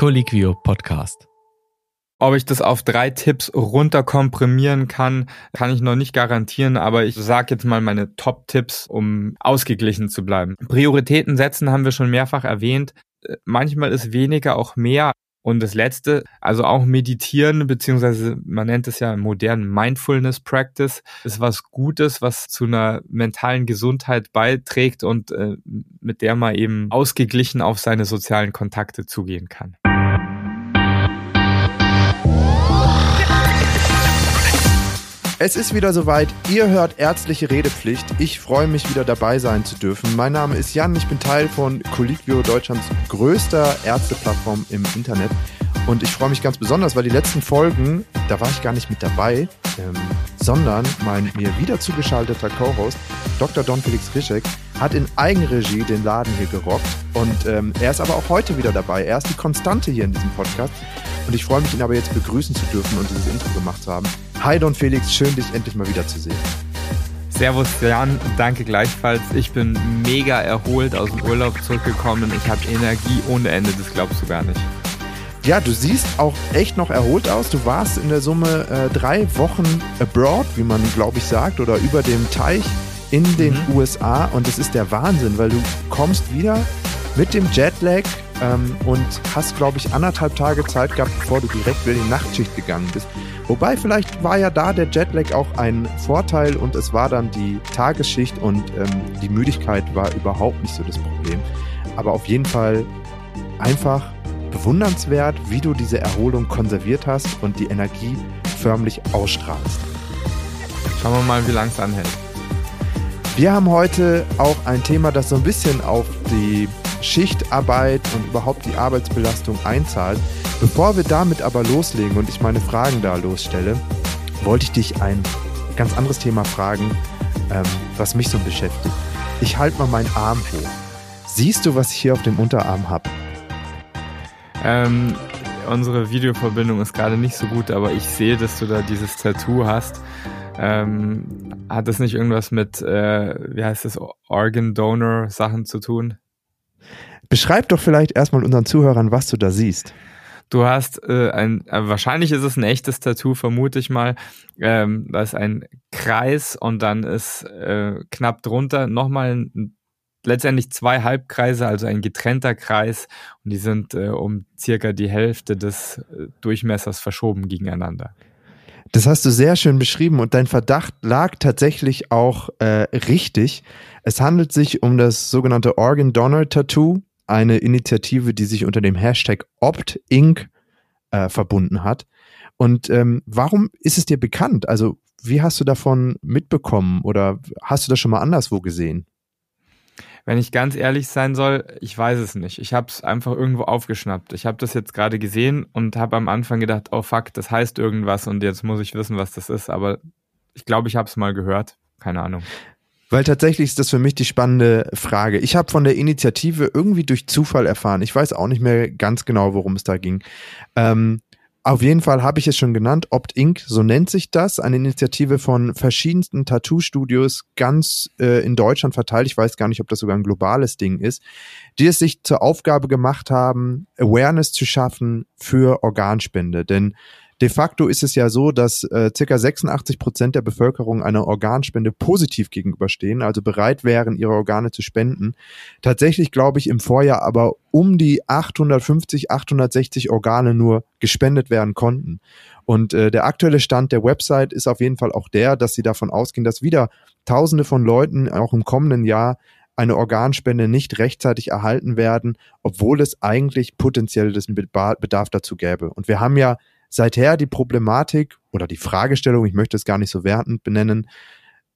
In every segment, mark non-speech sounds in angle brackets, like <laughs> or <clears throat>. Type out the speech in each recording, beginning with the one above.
Colliquio Podcast. Ob ich das auf drei Tipps runterkomprimieren kann, kann ich noch nicht garantieren, aber ich sage jetzt mal meine Top-Tipps, um ausgeglichen zu bleiben. Prioritäten setzen haben wir schon mehrfach erwähnt. Manchmal ist weniger auch mehr. Und das letzte, also auch meditieren, beziehungsweise man nennt es ja modernen Mindfulness Practice, ist was Gutes, was zu einer mentalen Gesundheit beiträgt und äh, mit der man eben ausgeglichen auf seine sozialen Kontakte zugehen kann. Es ist wieder soweit. Ihr hört ärztliche Redepflicht. Ich freue mich wieder dabei sein zu dürfen. Mein Name ist Jan. Ich bin Teil von Colliquio, Deutschlands größter Ärzteplattform im Internet. Und ich freue mich ganz besonders, weil die letzten Folgen, da war ich gar nicht mit dabei, ähm, sondern mein mir wieder zugeschalteter Co-Host, Dr. Don Felix Rischek, hat in Eigenregie den Laden hier gerockt. Und ähm, er ist aber auch heute wieder dabei. Er ist die Konstante hier in diesem Podcast. Und ich freue mich, ihn aber jetzt begrüßen zu dürfen und dieses Intro gemacht zu haben. Hi Don Felix, schön dich endlich mal wiederzusehen. Servus Jan, danke gleichfalls. Ich bin mega erholt aus dem Urlaub zurückgekommen. Ich habe Energie ohne Ende, das glaubst du gar nicht. Ja, du siehst auch echt noch erholt aus. Du warst in der Summe äh, drei Wochen abroad, wie man glaube ich sagt, oder über dem Teich in den mhm. USA. Und das ist der Wahnsinn, weil du kommst wieder mit dem Jetlag ähm, und hast, glaube ich, anderthalb Tage Zeit gehabt, bevor du direkt wieder in die Nachtschicht gegangen bist. Wobei vielleicht war ja da der Jetlag auch ein Vorteil und es war dann die Tagesschicht und ähm, die Müdigkeit war überhaupt nicht so das Problem. Aber auf jeden Fall einfach bewundernswert, wie du diese Erholung konserviert hast und die Energie förmlich ausstrahlst. Schauen wir mal, wie lange es anhält. Wir haben heute auch ein Thema, das so ein bisschen auf die Schichtarbeit und überhaupt die Arbeitsbelastung einzahlt. Bevor wir damit aber loslegen und ich meine Fragen da losstelle, wollte ich dich ein ganz anderes Thema fragen, ähm, was mich so beschäftigt. Ich halte mal meinen Arm hoch. Siehst du, was ich hier auf dem Unterarm habe? Ähm, unsere Videoverbindung ist gerade nicht so gut, aber ich sehe, dass du da dieses Tattoo hast. Ähm, hat das nicht irgendwas mit, äh, wie heißt das, Organ Donor Sachen zu tun? Beschreib doch vielleicht erstmal unseren Zuhörern, was du da siehst. Du hast äh, ein, äh, wahrscheinlich ist es ein echtes Tattoo, vermute ich mal. Ähm, da ist ein Kreis und dann ist äh, knapp drunter nochmal ein, letztendlich zwei Halbkreise, also ein getrennter Kreis und die sind äh, um circa die Hälfte des äh, Durchmessers verschoben gegeneinander. Das hast du sehr schön beschrieben und dein Verdacht lag tatsächlich auch äh, richtig. Es handelt sich um das sogenannte Organ Donor Tattoo eine Initiative, die sich unter dem Hashtag OptInc äh, verbunden hat. Und ähm, warum ist es dir bekannt? Also wie hast du davon mitbekommen oder hast du das schon mal anderswo gesehen? Wenn ich ganz ehrlich sein soll, ich weiß es nicht. Ich habe es einfach irgendwo aufgeschnappt. Ich habe das jetzt gerade gesehen und habe am Anfang gedacht, oh fuck, das heißt irgendwas und jetzt muss ich wissen, was das ist. Aber ich glaube, ich habe es mal gehört. Keine Ahnung. Weil tatsächlich ist das für mich die spannende Frage. Ich habe von der Initiative irgendwie durch Zufall erfahren. Ich weiß auch nicht mehr ganz genau, worum es da ging. Ähm, auf jeden Fall habe ich es schon genannt, Opt Inc., so nennt sich das, eine Initiative von verschiedensten Tattoo-Studios ganz äh, in Deutschland verteilt. Ich weiß gar nicht, ob das sogar ein globales Ding ist, die es sich zur Aufgabe gemacht haben, Awareness zu schaffen für Organspende. Denn De facto ist es ja so, dass äh, circa 86 Prozent der Bevölkerung einer Organspende positiv gegenüberstehen, also bereit wären, ihre Organe zu spenden. Tatsächlich glaube ich im Vorjahr aber um die 850, 860 Organe nur gespendet werden konnten. Und äh, der aktuelle Stand der Website ist auf jeden Fall auch der, dass sie davon ausgehen, dass wieder Tausende von Leuten auch im kommenden Jahr eine Organspende nicht rechtzeitig erhalten werden, obwohl es eigentlich potenziell das Bedarf dazu gäbe. Und wir haben ja seither die Problematik oder die Fragestellung, ich möchte es gar nicht so wertend benennen,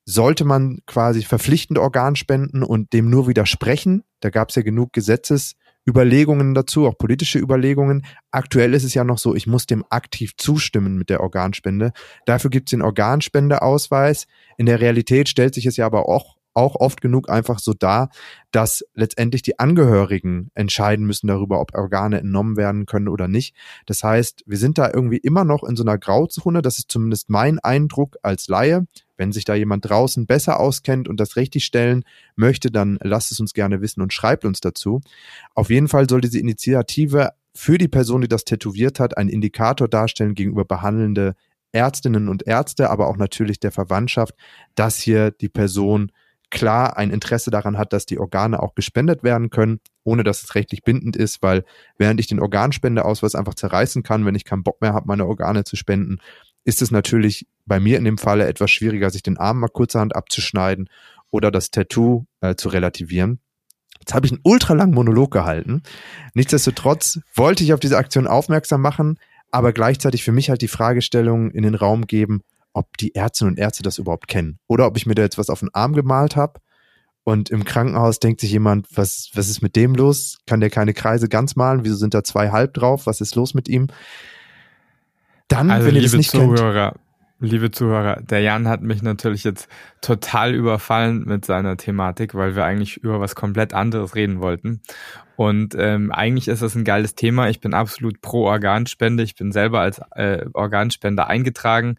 sollte man quasi verpflichtend Organ spenden und dem nur widersprechen? Da gab es ja genug Gesetzesüberlegungen dazu, auch politische Überlegungen. Aktuell ist es ja noch so, ich muss dem aktiv zustimmen mit der Organspende. Dafür gibt es den Organspendeausweis. In der Realität stellt sich es ja aber auch auch oft genug einfach so dar, dass letztendlich die Angehörigen entscheiden müssen darüber, ob Organe entnommen werden können oder nicht. Das heißt, wir sind da irgendwie immer noch in so einer Grauzone. Das ist zumindest mein Eindruck als Laie. Wenn sich da jemand draußen besser auskennt und das richtig stellen möchte, dann lasst es uns gerne wissen und schreibt uns dazu. Auf jeden Fall soll diese Initiative für die Person, die das tätowiert hat, einen Indikator darstellen gegenüber behandelnde Ärztinnen und Ärzte, aber auch natürlich der Verwandtschaft, dass hier die Person klar ein Interesse daran hat, dass die Organe auch gespendet werden können, ohne dass es rechtlich bindend ist, weil während ich den Organspendeausweis einfach zerreißen kann, wenn ich keinen Bock mehr habe, meine Organe zu spenden, ist es natürlich bei mir in dem Falle etwas schwieriger, sich den Arm mal kurzerhand abzuschneiden oder das Tattoo äh, zu relativieren. Jetzt habe ich einen ultralangen Monolog gehalten. Nichtsdestotrotz wollte ich auf diese Aktion aufmerksam machen, aber gleichzeitig für mich halt die Fragestellung in den Raum geben, ob die Ärztinnen und Ärzte das überhaupt kennen. Oder ob ich mir da jetzt was auf den Arm gemalt habe und im Krankenhaus denkt sich jemand, was, was ist mit dem los? Kann der keine Kreise ganz malen? Wieso sind da zwei halb drauf? Was ist los mit ihm? Dann, also, wenn ihr das nicht Zuhörer, kennt, liebe Zuhörer, der Jan hat mich natürlich jetzt total überfallen mit seiner Thematik, weil wir eigentlich über was komplett anderes reden wollten. Und ähm, eigentlich ist das ein geiles Thema. Ich bin absolut pro Organspende. Ich bin selber als äh, Organspender eingetragen.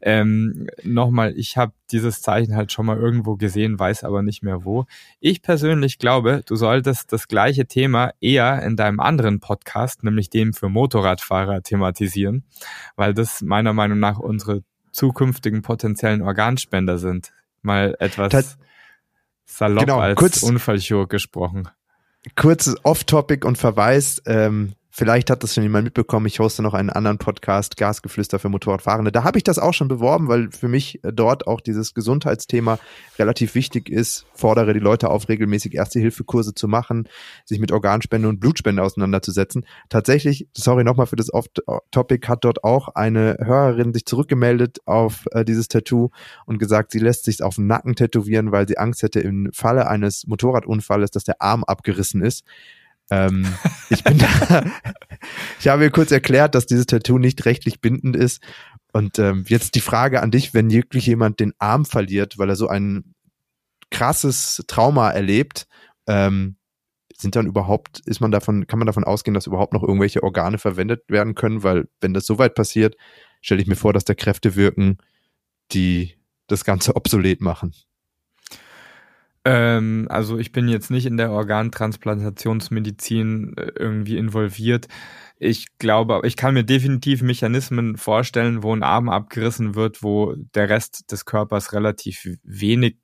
Ähm, Nochmal, ich habe dieses Zeichen halt schon mal irgendwo gesehen, weiß aber nicht mehr wo. Ich persönlich glaube, du solltest das gleiche Thema eher in deinem anderen Podcast, nämlich dem für Motorradfahrer, thematisieren, weil das meiner Meinung nach unsere zukünftigen potenziellen Organspender sind. Mal etwas das, salopp genau, als kurz, Unfallchirurg gesprochen. Kurzes Off-Topic und Verweis. Ähm, Vielleicht hat das schon jemand mitbekommen. Ich hoste noch einen anderen Podcast, Gasgeflüster für Motorradfahrende. Da habe ich das auch schon beworben, weil für mich dort auch dieses Gesundheitsthema relativ wichtig ist. Fordere die Leute auf, regelmäßig Erste-Hilfe-Kurse zu machen, sich mit Organspende und Blutspende auseinanderzusetzen. Tatsächlich, sorry nochmal für das Off-Topic, hat dort auch eine Hörerin sich zurückgemeldet auf äh, dieses Tattoo und gesagt, sie lässt sich auf den Nacken tätowieren, weil sie Angst hätte im Falle eines Motorradunfalles, dass der Arm abgerissen ist. Ähm, ich bin da, <laughs> ich habe mir kurz erklärt, dass dieses Tattoo nicht rechtlich bindend ist. Und ähm, jetzt die Frage an dich, wenn wirklich jemand den Arm verliert, weil er so ein krasses Trauma erlebt, ähm, sind dann überhaupt, ist man davon, kann man davon ausgehen, dass überhaupt noch irgendwelche Organe verwendet werden können? Weil wenn das soweit passiert, stelle ich mir vor, dass da Kräfte wirken, die das Ganze <laughs> obsolet machen. Ähm, also ich bin jetzt nicht in der Organtransplantationsmedizin äh, irgendwie involviert. Ich glaube, ich kann mir definitiv Mechanismen vorstellen, wo ein Arm abgerissen wird, wo der Rest des Körpers relativ wenig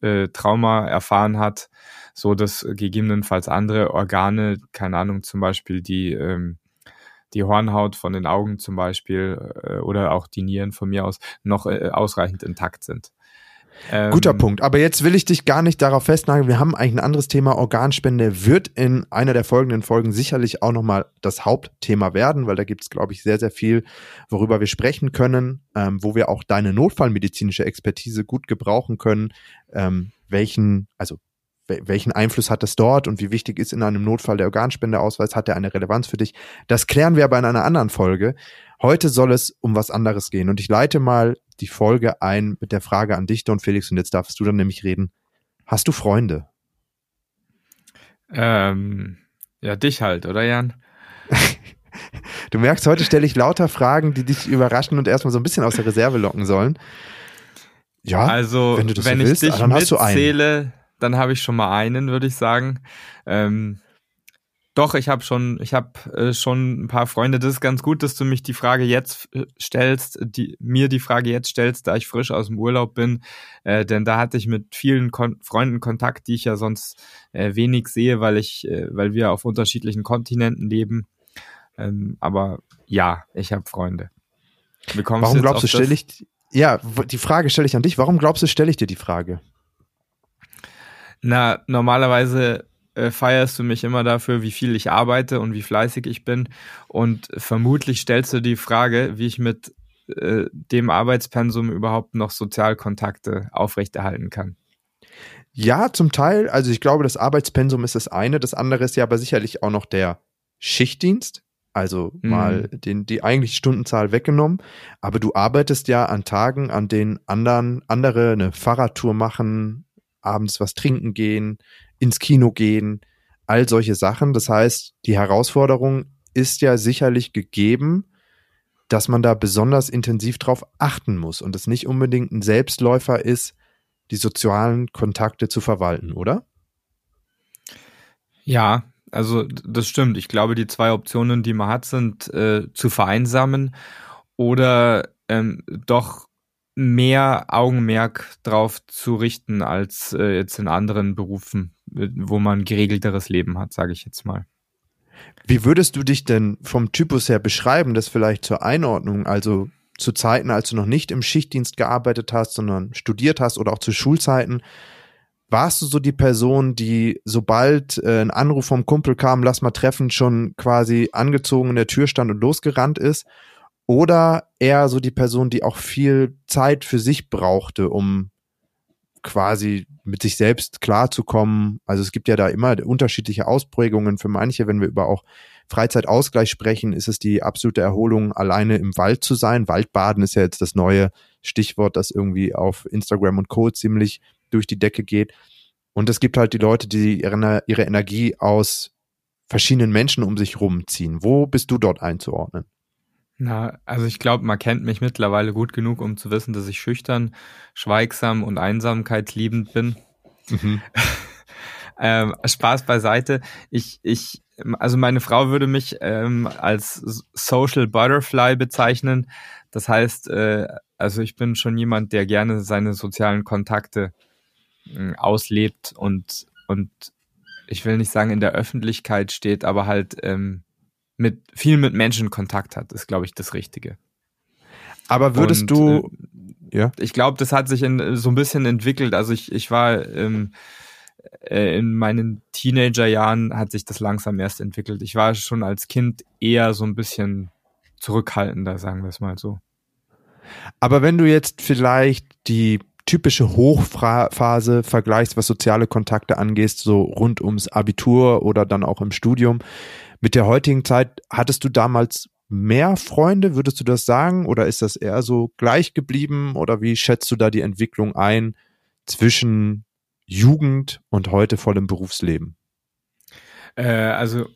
äh, Trauma erfahren hat, so dass gegebenenfalls andere Organe, keine Ahnung, zum Beispiel die ähm, die Hornhaut von den Augen zum Beispiel äh, oder auch die Nieren von mir aus noch äh, ausreichend intakt sind. Guter ähm, Punkt. Aber jetzt will ich dich gar nicht darauf festnageln. Wir haben eigentlich ein anderes Thema. Organspende wird in einer der folgenden Folgen sicherlich auch nochmal das Hauptthema werden, weil da gibt es, glaube ich, sehr, sehr viel, worüber wir sprechen können, ähm, wo wir auch deine notfallmedizinische Expertise gut gebrauchen können. Ähm, welchen, also welchen Einfluss hat das dort und wie wichtig ist in einem Notfall der Organspendeausweis? Hat er eine Relevanz für dich? Das klären wir aber in einer anderen Folge. Heute soll es um was anderes gehen und ich leite mal die Folge ein mit der Frage an dich, Don Felix, und jetzt darfst du dann nämlich reden. Hast du Freunde? Ähm, ja, dich halt, oder Jan? <laughs> du merkst, heute stelle ich lauter Fragen, die dich überraschen und erstmal so ein bisschen aus der Reserve locken sollen. Ja, also wenn, wenn so ich willst, dich dann mitzähle, dann habe ich schon mal einen, würde ich sagen. Ähm, doch, ich habe schon, ich habe äh, schon ein paar Freunde. Das ist ganz gut, dass du mich die Frage jetzt äh, stellst, die mir die Frage jetzt stellst, da ich frisch aus dem Urlaub bin, äh, denn da hatte ich mit vielen Kon Freunden Kontakt, die ich ja sonst äh, wenig sehe, weil ich, äh, weil wir auf unterschiedlichen Kontinenten leben. Ähm, aber ja, ich habe Freunde. Warum glaubst du, stelle ich ja die Frage stelle ich an dich. Warum glaubst du, stelle ich dir die Frage? Na, normalerweise äh, feierst du mich immer dafür, wie viel ich arbeite und wie fleißig ich bin. Und vermutlich stellst du die Frage, wie ich mit äh, dem Arbeitspensum überhaupt noch Sozialkontakte aufrechterhalten kann. Ja, zum Teil. Also ich glaube, das Arbeitspensum ist das eine. Das andere ist ja aber sicherlich auch noch der Schichtdienst. Also mhm. mal den, die eigentliche Stundenzahl weggenommen. Aber du arbeitest ja an Tagen, an denen anderen, andere eine Fahrradtour machen, abends was trinken gehen, ins Kino gehen, all solche Sachen. Das heißt, die Herausforderung ist ja sicherlich gegeben, dass man da besonders intensiv drauf achten muss und es nicht unbedingt ein Selbstläufer ist, die sozialen Kontakte zu verwalten, oder? Ja, also das stimmt. Ich glaube, die zwei Optionen, die man hat, sind äh, zu vereinsamen oder ähm, doch mehr Augenmerk drauf zu richten als äh, jetzt in anderen Berufen, wo man geregelteres Leben hat, sage ich jetzt mal. Wie würdest du dich denn vom Typus her beschreiben, das vielleicht zur Einordnung, also zu Zeiten, als du noch nicht im Schichtdienst gearbeitet hast, sondern studiert hast oder auch zu Schulzeiten, warst du so die Person, die sobald äh, ein Anruf vom Kumpel kam, lass mal treffen, schon quasi angezogen in der Tür stand und losgerannt ist? Oder eher so die Person, die auch viel Zeit für sich brauchte, um quasi mit sich selbst klarzukommen. Also es gibt ja da immer unterschiedliche Ausprägungen. Für manche, wenn wir über auch Freizeitausgleich sprechen, ist es die absolute Erholung, alleine im Wald zu sein. Waldbaden ist ja jetzt das neue Stichwort, das irgendwie auf Instagram und Co. ziemlich durch die Decke geht. Und es gibt halt die Leute, die ihre, Energie aus verschiedenen Menschen um sich rumziehen. Wo bist du dort einzuordnen? Na, also ich glaube, man kennt mich mittlerweile gut genug, um zu wissen, dass ich schüchtern, schweigsam und einsamkeitsliebend bin. Mhm. <laughs> ähm, Spaß beiseite. Ich, ich, also meine Frau würde mich ähm, als Social Butterfly bezeichnen. Das heißt, äh, also ich bin schon jemand, der gerne seine sozialen Kontakte äh, auslebt und, und ich will nicht sagen in der Öffentlichkeit steht, aber halt ähm, mit viel mit Menschen Kontakt hat, ist, glaube ich, das Richtige. Aber würdest und, du, äh, ja? Ich glaube, das hat sich in, so ein bisschen entwickelt. Also ich, ich war ähm, äh, in meinen Teenagerjahren hat sich das langsam erst entwickelt. Ich war schon als Kind eher so ein bisschen zurückhaltender, sagen wir es mal so. Aber wenn du jetzt vielleicht die typische Hochphase vergleichst, was soziale Kontakte angeht, so rund ums Abitur oder dann auch im Studium, mit der heutigen Zeit, hattest du damals mehr Freunde, würdest du das sagen? Oder ist das eher so gleich geblieben? Oder wie schätzt du da die Entwicklung ein zwischen Jugend und heute vollem Berufsleben? Äh, also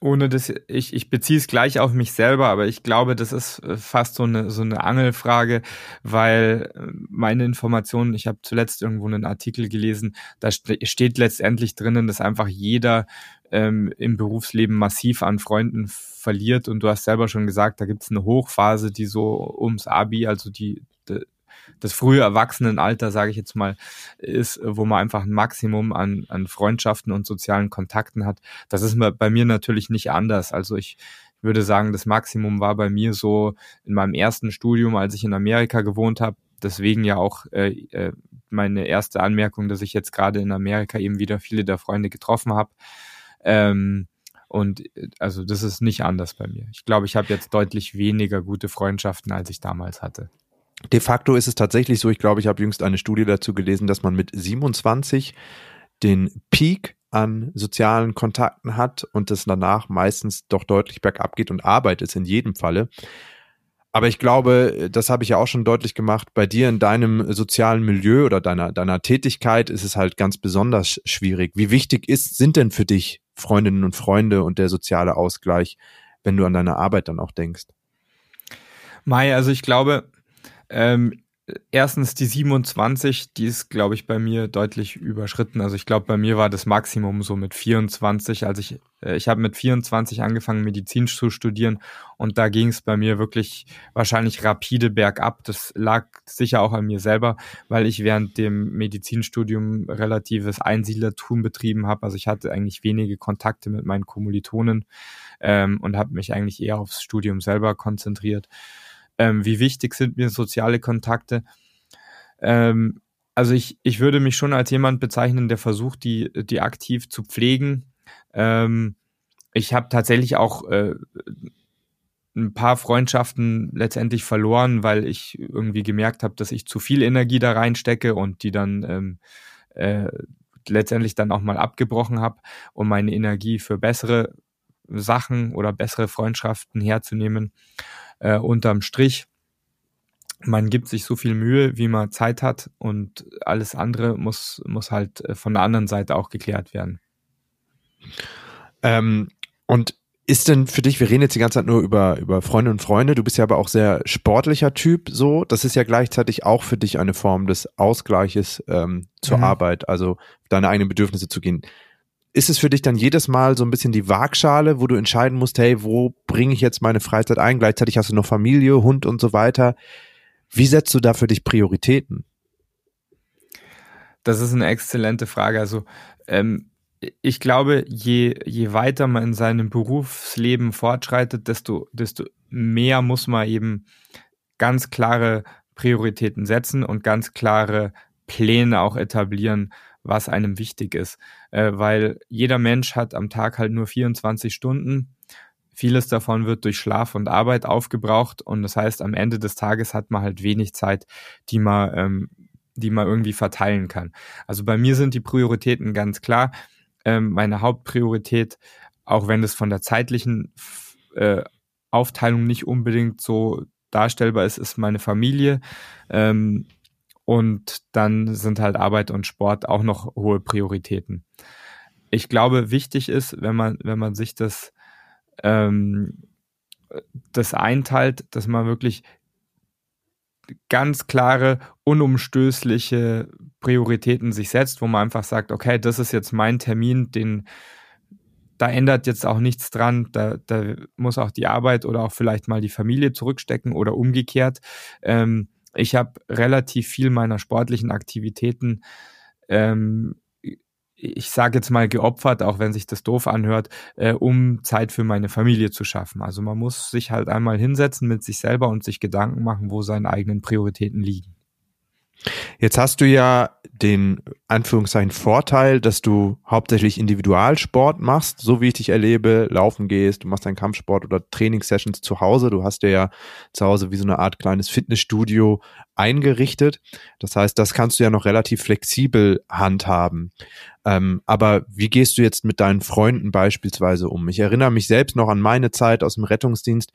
ohne das, ich, ich beziehe es gleich auf mich selber, aber ich glaube, das ist äh, fast so eine, so eine Angelfrage, weil äh, meine Informationen, ich habe zuletzt irgendwo einen Artikel gelesen, da steht letztendlich drinnen, dass einfach jeder ähm, im Berufsleben massiv an Freunden verliert. Und du hast selber schon gesagt, da gibt es eine Hochphase, die so ums Abi, also die das frühe Erwachsenenalter, sage ich jetzt mal, ist, wo man einfach ein Maximum an, an Freundschaften und sozialen Kontakten hat. Das ist bei mir natürlich nicht anders. Also ich würde sagen, das Maximum war bei mir so in meinem ersten Studium, als ich in Amerika gewohnt habe. Deswegen ja auch äh, äh meine erste Anmerkung, dass ich jetzt gerade in Amerika eben wieder viele der Freunde getroffen habe. Ähm, und also das ist nicht anders bei mir. Ich glaube, ich habe jetzt deutlich weniger gute Freundschaften, als ich damals hatte. De facto ist es tatsächlich so, ich glaube, ich habe jüngst eine Studie dazu gelesen, dass man mit 27 den Peak an sozialen Kontakten hat und es danach meistens doch deutlich bergab geht und Arbeit ist in jedem Falle. Aber ich glaube, das habe ich ja auch schon deutlich gemacht, bei dir in deinem sozialen Milieu oder deiner, deiner Tätigkeit ist es halt ganz besonders schwierig. Wie wichtig ist, sind denn für dich Freundinnen und Freunde und der soziale Ausgleich, wenn du an deine Arbeit dann auch denkst? Mai, also ich glaube, ähm, erstens die 27, die ist, glaube ich, bei mir deutlich überschritten. Also ich glaube, bei mir war das Maximum so mit 24. Also ich, äh, ich habe mit 24 angefangen, Medizin zu studieren und da ging es bei mir wirklich wahrscheinlich rapide bergab. Das lag sicher auch an mir selber, weil ich während dem Medizinstudium relatives Einsiedlertum betrieben habe. Also ich hatte eigentlich wenige Kontakte mit meinen Kommilitonen ähm, und habe mich eigentlich eher aufs Studium selber konzentriert ähm, wie wichtig sind mir soziale Kontakte. Ähm, also ich, ich würde mich schon als jemand bezeichnen, der versucht, die, die aktiv zu pflegen. Ähm, ich habe tatsächlich auch äh, ein paar Freundschaften letztendlich verloren, weil ich irgendwie gemerkt habe, dass ich zu viel Energie da reinstecke und die dann ähm, äh, letztendlich dann auch mal abgebrochen habe, um meine Energie für bessere Sachen oder bessere Freundschaften herzunehmen äh, unterm Strich, man gibt sich so viel Mühe, wie man Zeit hat und alles andere muss, muss halt äh, von der anderen Seite auch geklärt werden. Ähm, und ist denn für dich, wir reden jetzt die ganze Zeit nur über, über Freunde und Freunde, du bist ja aber auch sehr sportlicher Typ, so, das ist ja gleichzeitig auch für dich eine Form des Ausgleiches ähm, zur mhm. Arbeit, also deine eigenen Bedürfnisse zu gehen ist es für dich dann jedes Mal so ein bisschen die Waagschale, wo du entscheiden musst, hey, wo bringe ich jetzt meine Freizeit ein? Gleichzeitig hast du noch Familie, Hund und so weiter. Wie setzt du da für dich Prioritäten? Das ist eine exzellente Frage. Also ähm, ich glaube, je, je weiter man in seinem Berufsleben fortschreitet, desto, desto mehr muss man eben ganz klare Prioritäten setzen und ganz klare Pläne auch etablieren, was einem wichtig ist. Äh, weil jeder Mensch hat am Tag halt nur 24 Stunden. Vieles davon wird durch Schlaf und Arbeit aufgebraucht und das heißt, am Ende des Tages hat man halt wenig Zeit, die man, ähm, die man irgendwie verteilen kann. Also bei mir sind die Prioritäten ganz klar. Ähm, meine Hauptpriorität, auch wenn es von der zeitlichen äh, Aufteilung nicht unbedingt so darstellbar ist, ist meine Familie. Ähm, und dann sind halt Arbeit und Sport auch noch hohe Prioritäten. Ich glaube, wichtig ist, wenn man, wenn man sich das, ähm, das einteilt, dass man wirklich ganz klare, unumstößliche Prioritäten sich setzt, wo man einfach sagt, okay, das ist jetzt mein Termin, den da ändert jetzt auch nichts dran. Da, da muss auch die Arbeit oder auch vielleicht mal die Familie zurückstecken oder umgekehrt. Ähm, ich habe relativ viel meiner sportlichen Aktivitäten, ähm, ich sage jetzt mal geopfert, auch wenn sich das doof anhört, äh, um Zeit für meine Familie zu schaffen. Also man muss sich halt einmal hinsetzen mit sich selber und sich Gedanken machen, wo seine eigenen Prioritäten liegen. Jetzt hast du ja den Anführungszeichen Vorteil, dass du hauptsächlich Individualsport machst, so wie ich dich erlebe, laufen gehst, du machst deinen Kampfsport oder Trainingssessions zu Hause. Du hast dir ja zu Hause wie so eine Art kleines Fitnessstudio eingerichtet. Das heißt, das kannst du ja noch relativ flexibel handhaben. Ähm, aber wie gehst du jetzt mit deinen Freunden beispielsweise um? Ich erinnere mich selbst noch an meine Zeit aus dem Rettungsdienst.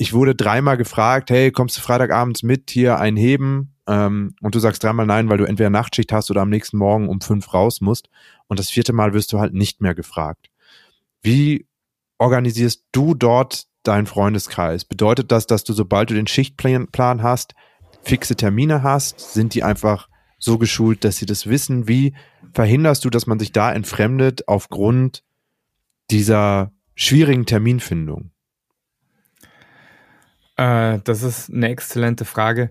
Ich wurde dreimal gefragt, hey, kommst du Freitagabends mit hier einheben? ähm, und du sagst dreimal nein, weil du entweder Nachtschicht hast oder am nächsten Morgen um fünf raus musst und das vierte Mal wirst du halt nicht mehr gefragt. Wie organisierst du dort deinen Freundeskreis? Bedeutet das, dass du, sobald du den Schichtplan hast, fixe Termine hast? Sind die einfach so geschult, dass sie das wissen? Wie verhinderst du, dass man sich da entfremdet aufgrund dieser schwierigen Terminfindung? Äh, das ist eine exzellente Frage.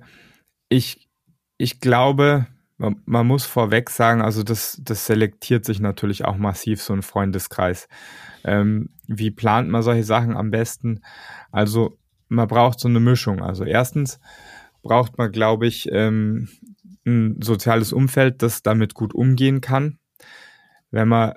Ich ich glaube, man, man, muss vorweg sagen, also das, das selektiert sich natürlich auch massiv, so ein Freundeskreis. Ähm, wie plant man solche Sachen am besten? Also man braucht so eine Mischung. Also erstens braucht man, glaube ich, ähm, ein soziales Umfeld, das damit gut umgehen kann. Wenn man,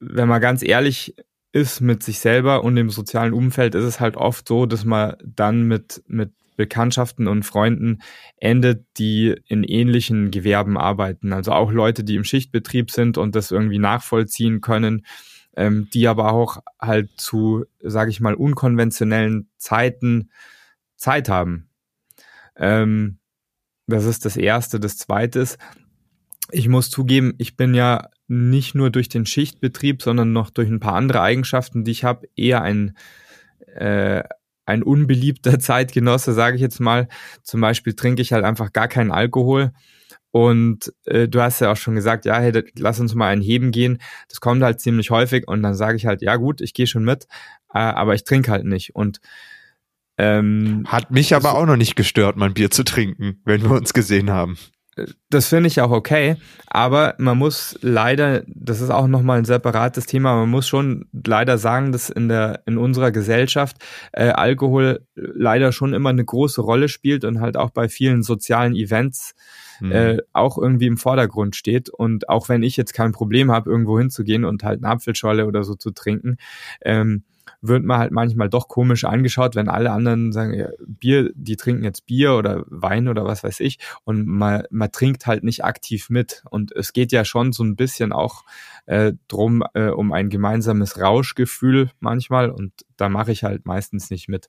wenn man ganz ehrlich ist mit sich selber und dem sozialen Umfeld, ist es halt oft so, dass man dann mit, mit Bekanntschaften und Freunden endet, die in ähnlichen Gewerben arbeiten. Also auch Leute, die im Schichtbetrieb sind und das irgendwie nachvollziehen können, ähm, die aber auch halt zu, sage ich mal, unkonventionellen Zeiten Zeit haben. Ähm, das ist das Erste. Das Zweite ist, ich muss zugeben, ich bin ja nicht nur durch den Schichtbetrieb, sondern noch durch ein paar andere Eigenschaften, die ich habe, eher ein äh, ein unbeliebter <laughs> Zeitgenosse, sage ich jetzt mal. Zum Beispiel trinke ich halt einfach gar keinen Alkohol. Und äh, du hast ja auch schon gesagt, ja, hey, lass uns mal ein Heben gehen. Das kommt halt ziemlich häufig und dann sage ich halt, ja gut, ich gehe schon mit, äh, aber ich trinke halt nicht. Und ähm, hat mich aber auch noch nicht gestört, mein Bier zu trinken, wenn wir uns gesehen haben das finde ich auch okay, aber man muss leider, das ist auch nochmal ein separates Thema, man muss schon leider sagen, dass in der in unserer Gesellschaft äh, Alkohol leider schon immer eine große Rolle spielt und halt auch bei vielen sozialen Events mhm. äh, auch irgendwie im Vordergrund steht. Und auch wenn ich jetzt kein Problem habe, irgendwo hinzugehen und halt eine Apfelscholle oder so zu trinken, ähm, wird man halt manchmal doch komisch angeschaut, wenn alle anderen sagen, ja, Bier, die trinken jetzt Bier oder Wein oder was weiß ich und man, man trinkt halt nicht aktiv mit. Und es geht ja schon so ein bisschen auch äh, drum, äh, um ein gemeinsames Rauschgefühl manchmal und da mache ich halt meistens nicht mit.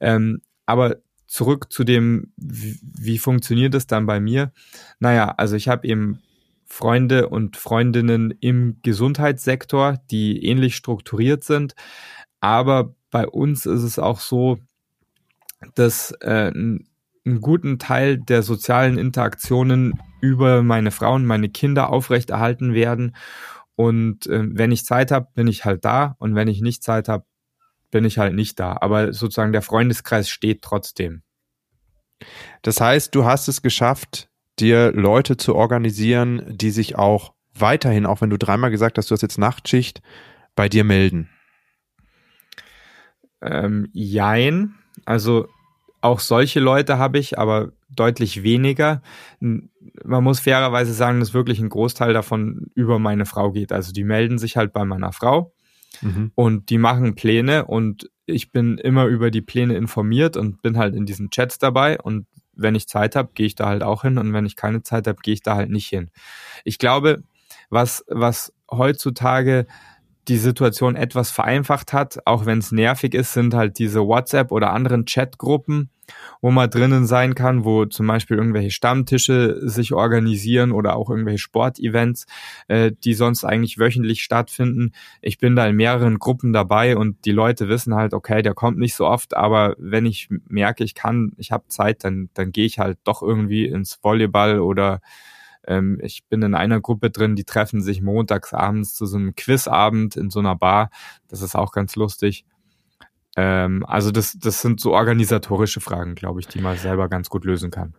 Ähm, aber zurück zu dem, wie, wie funktioniert es dann bei mir? Naja, also ich habe eben Freunde und Freundinnen im Gesundheitssektor, die ähnlich strukturiert sind. Aber bei uns ist es auch so, dass äh, einen guten Teil der sozialen Interaktionen über meine Frau und meine Kinder aufrechterhalten werden. Und äh, wenn ich Zeit habe, bin ich halt da. Und wenn ich nicht Zeit habe, bin ich halt nicht da. Aber sozusagen der Freundeskreis steht trotzdem. Das heißt, du hast es geschafft, dir Leute zu organisieren, die sich auch weiterhin, auch wenn du dreimal gesagt hast, du hast jetzt Nachtschicht, bei dir melden. Ähm, jein. Also auch solche Leute habe ich, aber deutlich weniger. Man muss fairerweise sagen, dass wirklich ein Großteil davon über meine Frau geht. Also die melden sich halt bei meiner Frau mhm. und die machen Pläne und ich bin immer über die Pläne informiert und bin halt in diesen Chats dabei und wenn ich Zeit habe, gehe ich da halt auch hin und wenn ich keine Zeit habe, gehe ich da halt nicht hin. Ich glaube, was, was heutzutage die Situation etwas vereinfacht hat, auch wenn es nervig ist, sind halt diese WhatsApp oder anderen Chatgruppen, wo man drinnen sein kann, wo zum Beispiel irgendwelche Stammtische sich organisieren oder auch irgendwelche Sportevents, äh, die sonst eigentlich wöchentlich stattfinden. Ich bin da in mehreren Gruppen dabei und die Leute wissen halt, okay, der kommt nicht so oft, aber wenn ich merke, ich kann, ich habe Zeit, dann, dann gehe ich halt doch irgendwie ins Volleyball oder ähm, ich bin in einer Gruppe drin, die treffen sich montags abends zu so einem Quizabend in so einer Bar. Das ist auch ganz lustig. Ähm, also das, das sind so organisatorische Fragen, glaube ich, die man selber ganz gut lösen kann.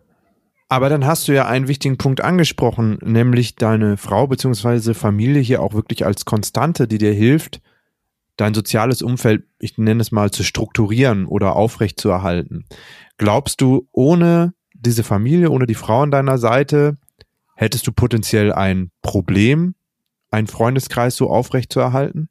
Aber dann hast du ja einen wichtigen Punkt angesprochen, nämlich deine Frau bzw. Familie hier auch wirklich als Konstante, die dir hilft, dein soziales Umfeld, ich nenne es mal, zu strukturieren oder aufrechtzuerhalten. Glaubst du, ohne diese Familie, ohne die Frau an deiner Seite, hättest du potenziell ein Problem, einen Freundeskreis so aufrechtzuerhalten?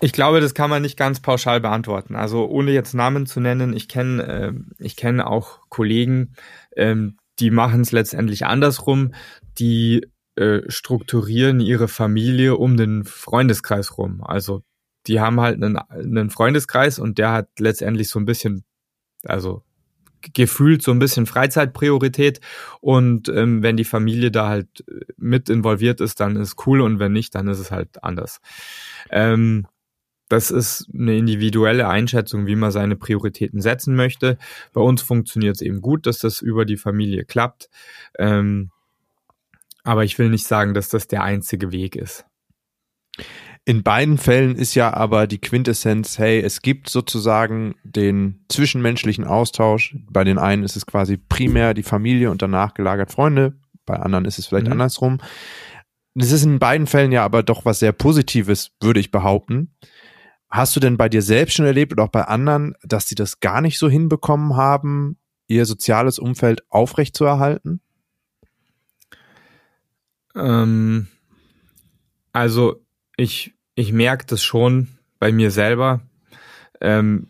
Ich glaube, das kann man nicht ganz pauschal beantworten. Also ohne jetzt Namen zu nennen, ich kenne äh, ich kenne auch Kollegen, ähm, die machen es letztendlich andersrum. Die äh, strukturieren ihre Familie um den Freundeskreis rum. Also die haben halt einen, einen Freundeskreis und der hat letztendlich so ein bisschen, also gefühlt so ein bisschen Freizeitpriorität und ähm, wenn die Familie da halt äh, mit involviert ist, dann ist cool und wenn nicht, dann ist es halt anders. Ähm, das ist eine individuelle Einschätzung, wie man seine Prioritäten setzen möchte. Bei uns funktioniert es eben gut, dass das über die Familie klappt. Ähm, aber ich will nicht sagen, dass das der einzige Weg ist. In beiden Fällen ist ja aber die Quintessenz, hey, es gibt sozusagen den zwischenmenschlichen Austausch. Bei den einen ist es quasi primär die Familie und danach gelagert Freunde. Bei anderen ist es vielleicht mhm. andersrum. Es ist in beiden Fällen ja aber doch was sehr Positives, würde ich behaupten. Hast du denn bei dir selbst schon erlebt oder auch bei anderen, dass sie das gar nicht so hinbekommen haben, ihr soziales Umfeld aufrechtzuerhalten? Ähm, also ich, ich merke das schon bei mir selber, ähm,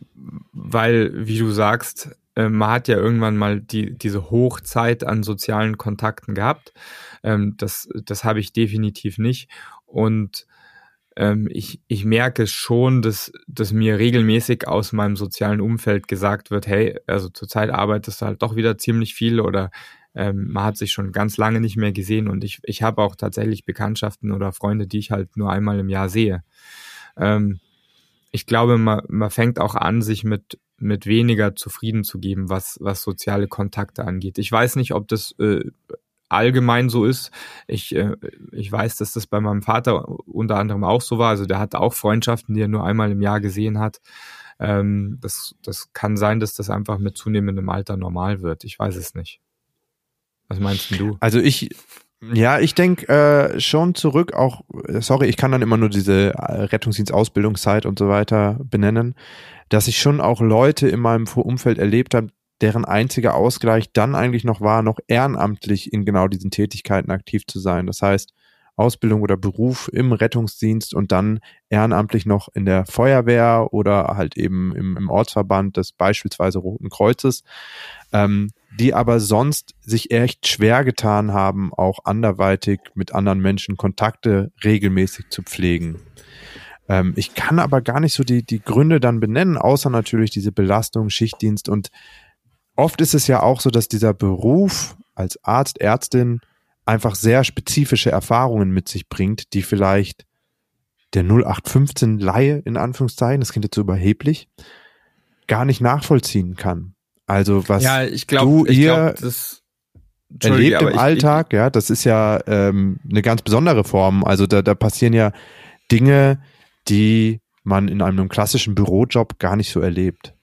weil, wie du sagst, äh, man hat ja irgendwann mal die, diese Hochzeit an sozialen Kontakten gehabt. Ähm, das das habe ich definitiv nicht. Und ähm, ich, ich merke schon, dass, dass mir regelmäßig aus meinem sozialen Umfeld gesagt wird, hey, also zurzeit arbeitest du halt doch wieder ziemlich viel oder ähm, man hat sich schon ganz lange nicht mehr gesehen und ich, ich habe auch tatsächlich Bekanntschaften oder Freunde, die ich halt nur einmal im Jahr sehe. Ähm, ich glaube, man, man fängt auch an, sich mit, mit weniger zufrieden zu geben, was, was soziale Kontakte angeht. Ich weiß nicht, ob das äh, allgemein so ist. Ich, äh, ich weiß, dass das bei meinem Vater unter anderem auch so war. Also der hatte auch Freundschaften, die er nur einmal im Jahr gesehen hat. Ähm, das, das kann sein, dass das einfach mit zunehmendem Alter normal wird. Ich weiß es nicht. Was meinst du? Also ich, ja, ich denke äh, schon zurück, auch, sorry, ich kann dann immer nur diese äh, Rettungsdienstausbildungszeit und so weiter benennen, dass ich schon auch Leute in meinem Umfeld erlebt habe, deren einziger Ausgleich dann eigentlich noch war, noch ehrenamtlich in genau diesen Tätigkeiten aktiv zu sein. Das heißt, Ausbildung oder Beruf im Rettungsdienst und dann ehrenamtlich noch in der Feuerwehr oder halt eben im, im Ortsverband des beispielsweise Roten Kreuzes, ähm, die aber sonst sich echt schwer getan haben, auch anderweitig mit anderen Menschen Kontakte regelmäßig zu pflegen. Ähm, ich kann aber gar nicht so die, die Gründe dann benennen, außer natürlich diese Belastung, Schichtdienst und oft ist es ja auch so, dass dieser Beruf als Arzt, Ärztin einfach sehr spezifische Erfahrungen mit sich bringt, die vielleicht der 0815 Laie in Anführungszeichen, das klingt jetzt so überheblich, gar nicht nachvollziehen kann. Also was ja, ich glaub, du ich ihr glaub, das, erlebt im ich, Alltag, ich, ja, das ist ja ähm, eine ganz besondere Form. Also da, da passieren ja Dinge, die man in einem klassischen Bürojob gar nicht so erlebt.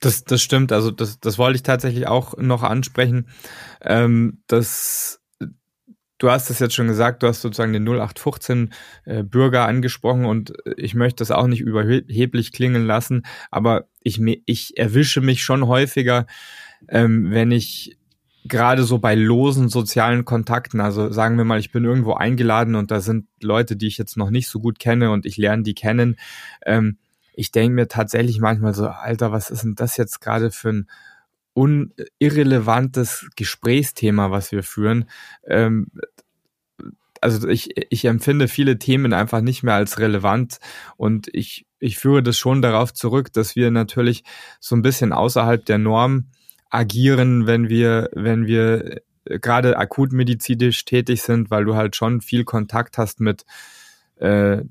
Das, das stimmt. Also das, das wollte ich tatsächlich auch noch ansprechen. Ähm, das, du hast es jetzt schon gesagt, du hast sozusagen den 0815 äh, Bürger angesprochen und ich möchte das auch nicht überheblich klingen lassen, aber ich, ich erwische mich schon häufiger, ähm, wenn ich gerade so bei losen sozialen Kontakten, also sagen wir mal, ich bin irgendwo eingeladen und da sind Leute, die ich jetzt noch nicht so gut kenne und ich lerne die kennen, ähm, ich denke mir tatsächlich manchmal so, Alter, was ist denn das jetzt gerade für ein un irrelevantes Gesprächsthema, was wir führen? Ähm, also ich, ich empfinde viele Themen einfach nicht mehr als relevant und ich, ich führe das schon darauf zurück, dass wir natürlich so ein bisschen außerhalb der Norm agieren, wenn wir, wenn wir gerade akutmedizinisch tätig sind, weil du halt schon viel Kontakt hast mit, äh,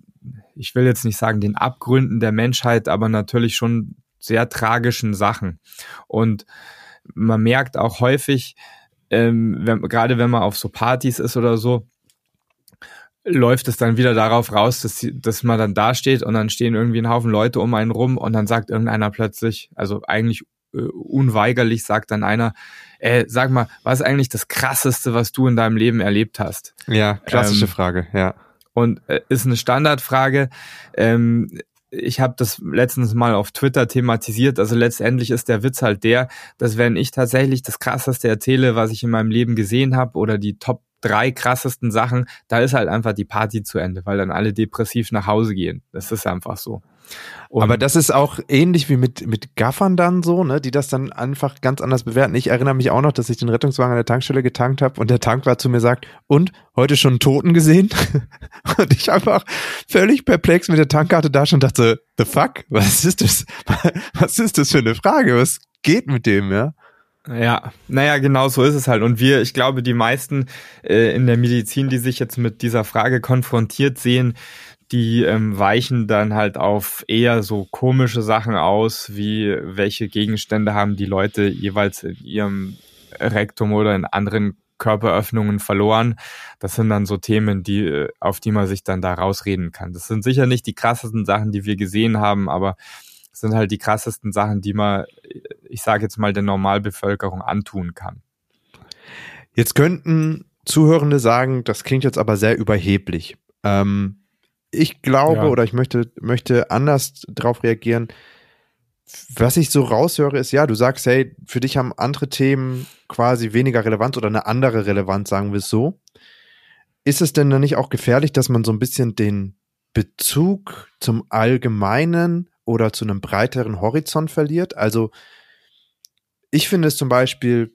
ich will jetzt nicht sagen den Abgründen der Menschheit, aber natürlich schon sehr tragischen Sachen. Und man merkt auch häufig, ähm, wenn, gerade wenn man auf so Partys ist oder so, läuft es dann wieder darauf raus, dass, dass man dann da steht und dann stehen irgendwie ein Haufen Leute um einen rum und dann sagt irgendeiner plötzlich, also eigentlich äh, unweigerlich sagt dann einer, äh, sag mal, was ist eigentlich das Krasseste, was du in deinem Leben erlebt hast? Ja, klassische ähm, Frage, ja. Und äh, ist eine Standardfrage. Ähm, ich habe das letztens mal auf Twitter thematisiert. Also letztendlich ist der Witz halt der, dass wenn ich tatsächlich das Krasseste erzähle, was ich in meinem Leben gesehen habe oder die Top drei krassesten Sachen, da ist halt einfach die Party zu Ende, weil dann alle depressiv nach Hause gehen. Das ist einfach so. Und Aber das ist auch ähnlich wie mit, mit Gaffern dann so, ne, die das dann einfach ganz anders bewerten. Ich erinnere mich auch noch, dass ich den Rettungswagen an der Tankstelle getankt habe und der Tankwart zu mir sagt, und heute schon einen Toten gesehen? <laughs> und ich einfach völlig perplex mit der Tankkarte da schon dachte, the fuck? Was ist das? <laughs> Was ist das für eine Frage? Was geht mit dem, ja? Ja, naja, genau so ist es halt. Und wir, ich glaube, die meisten äh, in der Medizin, die sich jetzt mit dieser Frage konfrontiert sehen, die ähm, weichen dann halt auf eher so komische Sachen aus, wie welche Gegenstände haben die Leute jeweils in ihrem Rektum oder in anderen Körperöffnungen verloren. Das sind dann so Themen, die, äh, auf die man sich dann da rausreden kann. Das sind sicher nicht die krassesten Sachen, die wir gesehen haben, aber sind halt die krassesten Sachen, die man, ich sage jetzt mal, der Normalbevölkerung antun kann. Jetzt könnten Zuhörende sagen, das klingt jetzt aber sehr überheblich. Ähm, ich glaube ja. oder ich möchte, möchte anders darauf reagieren. Was ich so raushöre, ist ja, du sagst, hey, für dich haben andere Themen quasi weniger Relevanz oder eine andere Relevanz, sagen wir es so. Ist es denn dann nicht auch gefährlich, dass man so ein bisschen den Bezug zum Allgemeinen oder zu einem breiteren Horizont verliert? Also ich finde es zum Beispiel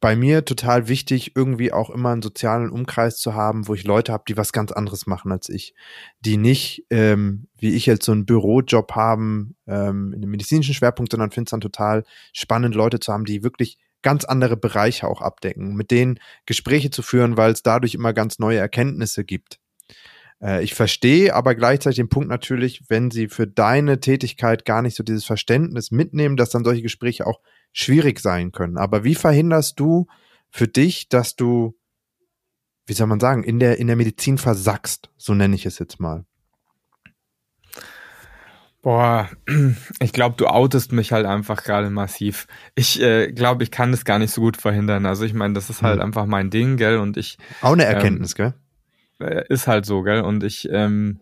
bei mir total wichtig, irgendwie auch immer einen sozialen Umkreis zu haben, wo ich Leute habe, die was ganz anderes machen als ich, die nicht, ähm, wie ich jetzt so einen Bürojob haben, ähm, in einem medizinischen Schwerpunkt, sondern finde es dann total spannend, Leute zu haben, die wirklich ganz andere Bereiche auch abdecken, mit denen Gespräche zu führen, weil es dadurch immer ganz neue Erkenntnisse gibt. Äh, ich verstehe aber gleichzeitig den Punkt natürlich, wenn sie für deine Tätigkeit gar nicht so dieses Verständnis mitnehmen, dass dann solche Gespräche auch schwierig sein können. Aber wie verhinderst du für dich, dass du, wie soll man sagen, in der, in der Medizin versackst? So nenne ich es jetzt mal. Boah, <clears throat> ich glaube, du outest mich halt einfach gerade massiv. Ich äh, glaube, ich kann das gar nicht so gut verhindern. Also ich meine, das ist halt hm. einfach mein Ding, gell? Und ich. Auch eine Erkenntnis, ähm, gell? Äh, ist halt so, gell? Und ich, ähm,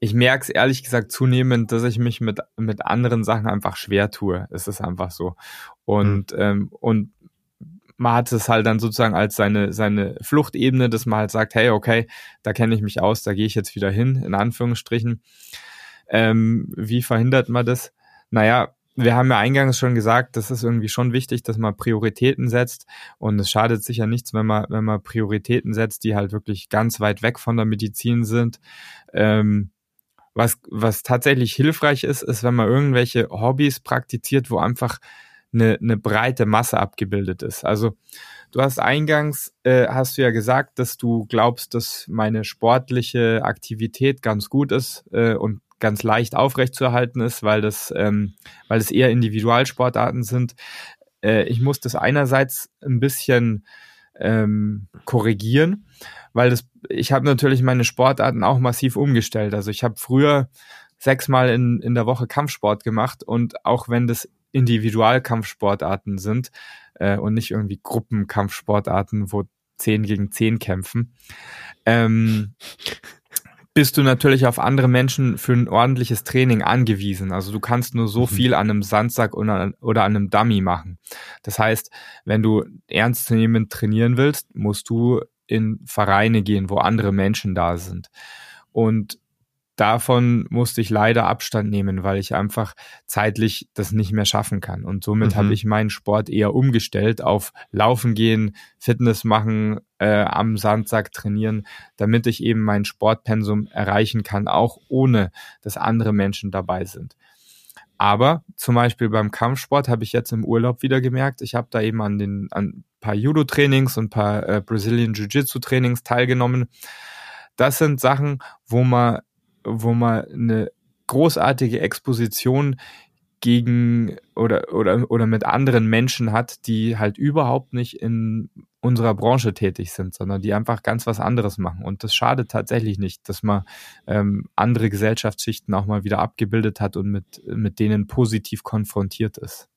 ich merke es ehrlich gesagt zunehmend, dass ich mich mit, mit anderen Sachen einfach schwer tue. Es ist einfach so. Und, mhm. ähm, und man hat es halt dann sozusagen als seine, seine Fluchtebene, dass man halt sagt, hey, okay, da kenne ich mich aus, da gehe ich jetzt wieder hin, in Anführungsstrichen. Ähm, wie verhindert man das? Naja, wir haben ja eingangs schon gesagt, das ist irgendwie schon wichtig, dass man Prioritäten setzt. Und es schadet sicher nichts, wenn man, wenn man Prioritäten setzt, die halt wirklich ganz weit weg von der Medizin sind. Ähm, was, was tatsächlich hilfreich ist, ist, wenn man irgendwelche Hobbys praktiziert, wo einfach eine, eine breite Masse abgebildet ist. Also du hast eingangs, äh, hast du ja gesagt, dass du glaubst, dass meine sportliche Aktivität ganz gut ist äh, und ganz leicht aufrechtzuerhalten ist, weil das, ähm, weil es eher Individualsportarten sind. äh, ich muss das einerseits ein bisschen ähm, korrigieren, weil das, ich habe natürlich meine Sportarten auch massiv umgestellt. Also ich habe früher sechsmal in, in der Woche Kampfsport gemacht und auch wenn das Individualkampfsportarten sind äh, und nicht irgendwie Gruppenkampfsportarten, wo zehn gegen zehn kämpfen, ähm, bist du natürlich auf andere Menschen für ein ordentliches Training angewiesen. Also du kannst nur so mhm. viel an einem Sandsack oder, oder an einem Dummy machen. Das heißt, wenn du ernstzunehmend trainieren willst, musst du in Vereine gehen, wo andere Menschen da sind. Und davon musste ich leider Abstand nehmen, weil ich einfach zeitlich das nicht mehr schaffen kann. Und somit mhm. habe ich meinen Sport eher umgestellt auf Laufen gehen, Fitness machen, äh, am Sandsack trainieren, damit ich eben mein Sportpensum erreichen kann, auch ohne dass andere Menschen dabei sind. Aber zum Beispiel beim Kampfsport habe ich jetzt im Urlaub wieder gemerkt, ich habe da eben an den an ein paar Judo-Trainings und ein paar äh, Brazilian Jiu-Jitsu-Trainings teilgenommen. Das sind Sachen, wo man wo man eine großartige Exposition gegen oder, oder, oder mit anderen Menschen hat, die halt überhaupt nicht in unserer Branche tätig sind, sondern die einfach ganz was anderes machen. Und das schadet tatsächlich nicht, dass man ähm, andere Gesellschaftsschichten auch mal wieder abgebildet hat und mit, mit denen positiv konfrontiert ist.